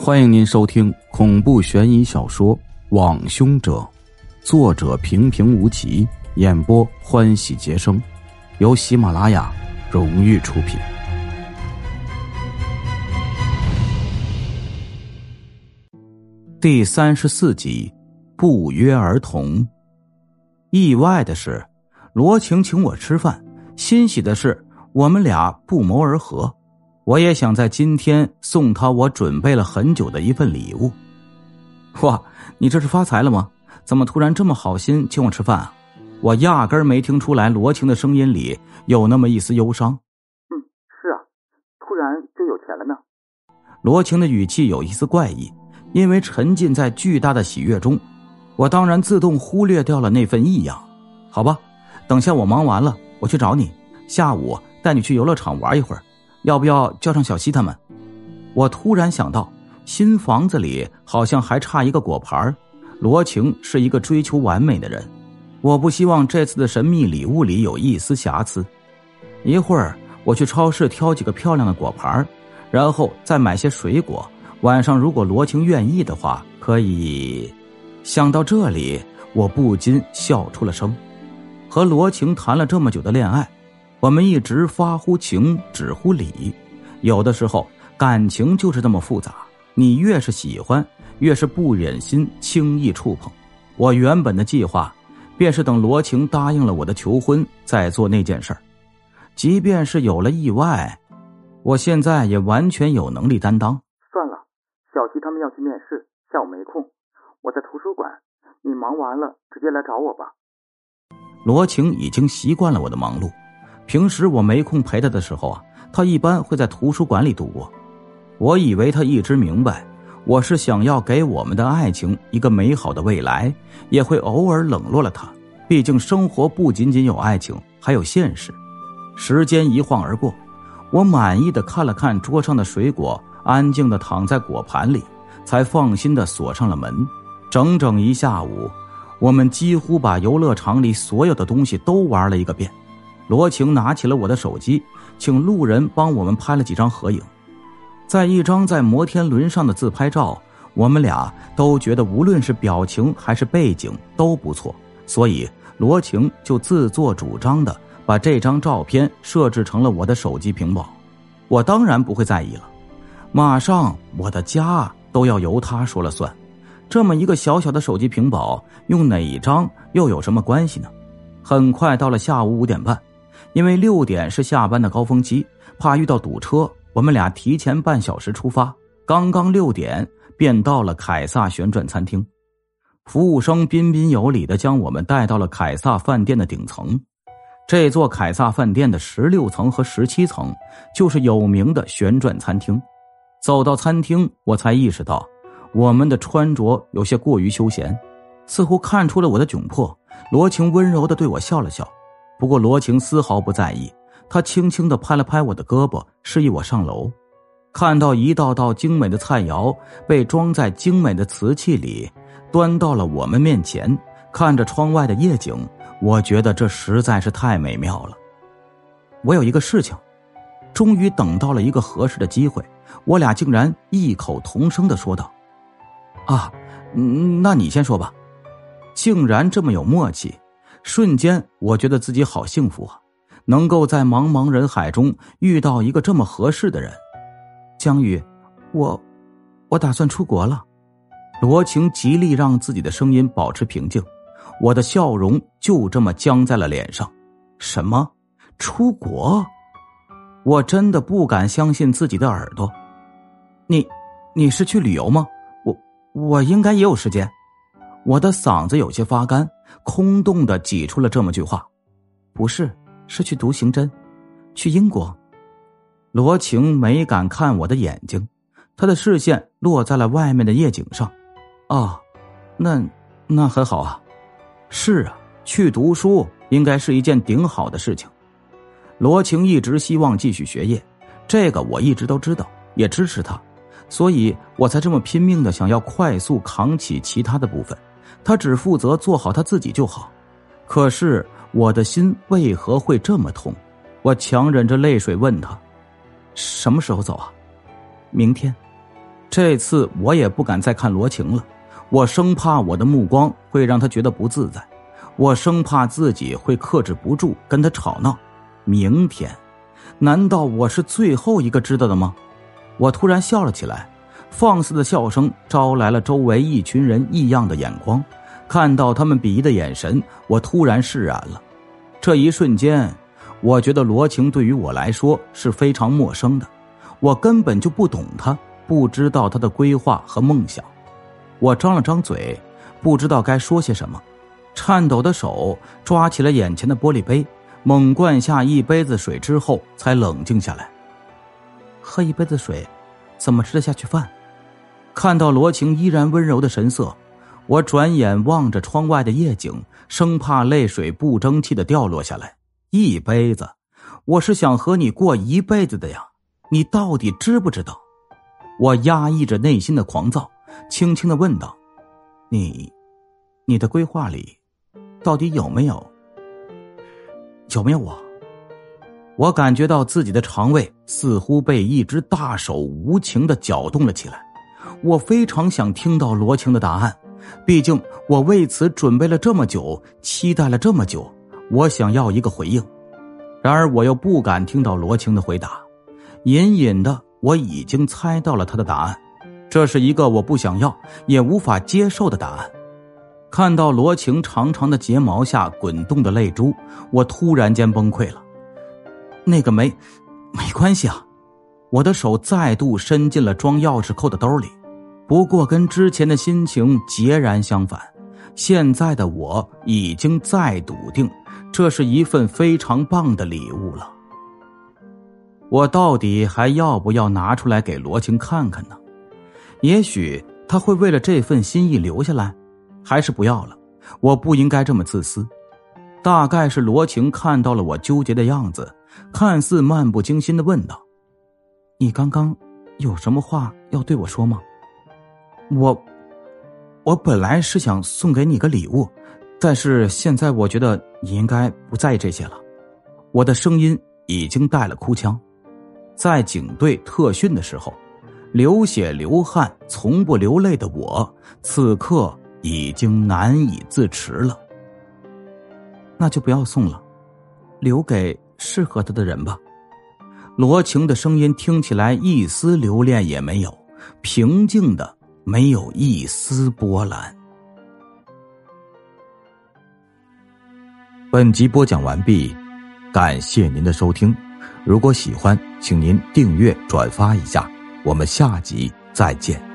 欢迎您收听恐怖悬疑小说《网凶者》，作者平平无奇，演播欢喜杰生，由喜马拉雅荣誉出品。第三十四集，不约而同。意外的是，罗晴请我吃饭；欣喜的是，我们俩不谋而合。我也想在今天送他我准备了很久的一份礼物。哇，你这是发财了吗？怎么突然这么好心请我吃饭啊？我压根儿没听出来罗晴的声音里有那么一丝忧伤。嗯，是啊，突然就有钱了呢。罗晴的语气有一丝怪异，因为沉浸在巨大的喜悦中，我当然自动忽略掉了那份异样。好吧，等下我忙完了，我去找你，下午带你去游乐场玩一会儿。要不要叫上小西他们？我突然想到，新房子里好像还差一个果盘罗晴是一个追求完美的人，我不希望这次的神秘礼物里有一丝瑕疵。一会儿我去超市挑几个漂亮的果盘然后再买些水果。晚上如果罗晴愿意的话，可以。想到这里，我不禁笑出了声。和罗晴谈了这么久的恋爱。我们一直发乎情，止乎礼，有的时候感情就是这么复杂。你越是喜欢，越是不忍心轻易触碰。我原本的计划，便是等罗晴答应了我的求婚，再做那件事儿。即便是有了意外，我现在也完全有能力担当。算了，小齐他们要去面试，下午没空，我在图书馆。你忙完了直接来找我吧。罗晴已经习惯了我的忙碌。平时我没空陪他的时候啊，他一般会在图书馆里度过。我以为他一直明白，我是想要给我们的爱情一个美好的未来，也会偶尔冷落了他。毕竟生活不仅仅有爱情，还有现实。时间一晃而过，我满意的看了看桌上的水果，安静的躺在果盘里，才放心的锁上了门。整整一下午，我们几乎把游乐场里所有的东西都玩了一个遍。罗晴拿起了我的手机，请路人帮我们拍了几张合影。在一张在摩天轮上的自拍照，我们俩都觉得无论是表情还是背景都不错，所以罗晴就自作主张的把这张照片设置成了我的手机屏保。我当然不会在意了，马上我的家都要由他说了算。这么一个小小的手机屏保，用哪一张又有什么关系呢？很快到了下午五点半。因为六点是下班的高峰期，怕遇到堵车，我们俩提前半小时出发。刚刚六点，便到了凯撒旋转餐厅。服务生彬彬有礼的将我们带到了凯撒饭店的顶层。这座凯撒饭店的十六层和十七层，就是有名的旋转餐厅。走到餐厅，我才意识到我们的穿着有些过于休闲，似乎看出了我的窘迫。罗晴温柔的对我笑了笑。不过罗晴丝毫不在意，她轻轻的拍了拍我的胳膊，示意我上楼。看到一道道精美的菜肴被装在精美的瓷器里，端到了我们面前。看着窗外的夜景，我觉得这实在是太美妙了。我有一个事情，终于等到了一个合适的机会，我俩竟然异口同声的说道：“啊，那你先说吧。”竟然这么有默契。瞬间，我觉得自己好幸福啊！能够在茫茫人海中遇到一个这么合适的人。江宇，我，我打算出国了。罗晴极力让自己的声音保持平静，我的笑容就这么僵在了脸上。什么？出国？我真的不敢相信自己的耳朵。你，你是去旅游吗？我，我应该也有时间。我的嗓子有些发干。空洞的挤出了这么句话：“不是，是去读刑侦，去英国。”罗晴没敢看我的眼睛，他的视线落在了外面的夜景上。哦，那那很好啊。是啊，去读书应该是一件顶好的事情。罗晴一直希望继续学业，这个我一直都知道，也支持他，所以我才这么拼命的想要快速扛起其他的部分。他只负责做好他自己就好，可是我的心为何会这么痛？我强忍着泪水问他：“什么时候走啊？”“明天。”这次我也不敢再看罗晴了，我生怕我的目光会让他觉得不自在，我生怕自己会克制不住跟他吵闹。明天，难道我是最后一个知道的吗？我突然笑了起来，放肆的笑声招来了周围一群人异样的眼光。看到他们鄙夷的眼神，我突然释然了。这一瞬间，我觉得罗晴对于我来说是非常陌生的，我根本就不懂他。不知道他的规划和梦想，我张了张嘴，不知道该说些什么，颤抖的手抓起了眼前的玻璃杯，猛灌下一杯子水之后，才冷静下来。喝一杯子水，怎么吃得下去饭？看到罗晴依然温柔的神色，我转眼望着窗外的夜景，生怕泪水不争气的掉落下来。一杯子，我是想和你过一辈子的呀，你到底知不知道？我压抑着内心的狂躁，轻轻的问道：“你，你的规划里，到底有没有？有没有我？”我感觉到自己的肠胃似乎被一只大手无情的搅动了起来。我非常想听到罗晴的答案，毕竟我为此准备了这么久，期待了这么久，我想要一个回应。然而，我又不敢听到罗晴的回答，隐隐的。我已经猜到了他的答案，这是一个我不想要也无法接受的答案。看到罗晴长长的睫毛下滚动的泪珠，我突然间崩溃了。那个没，没关系啊。我的手再度伸进了装钥匙扣的兜里，不过跟之前的心情截然相反。现在的我已经再笃定，这是一份非常棒的礼物了。我到底还要不要拿出来给罗晴看看呢？也许他会为了这份心意留下来，还是不要了？我不应该这么自私。大概是罗晴看到了我纠结的样子，看似漫不经心的问道：“你刚刚有什么话要对我说吗？”我，我本来是想送给你个礼物，但是现在我觉得你应该不在意这些了。我的声音已经带了哭腔。在警队特训的时候，流血流汗从不流泪的我，此刻已经难以自持了。那就不要送了，留给适合他的人吧。罗晴的声音听起来一丝留恋也没有，平静的没有一丝波澜。本集播讲完毕，感谢您的收听。如果喜欢，请您订阅、转发一下，我们下集再见。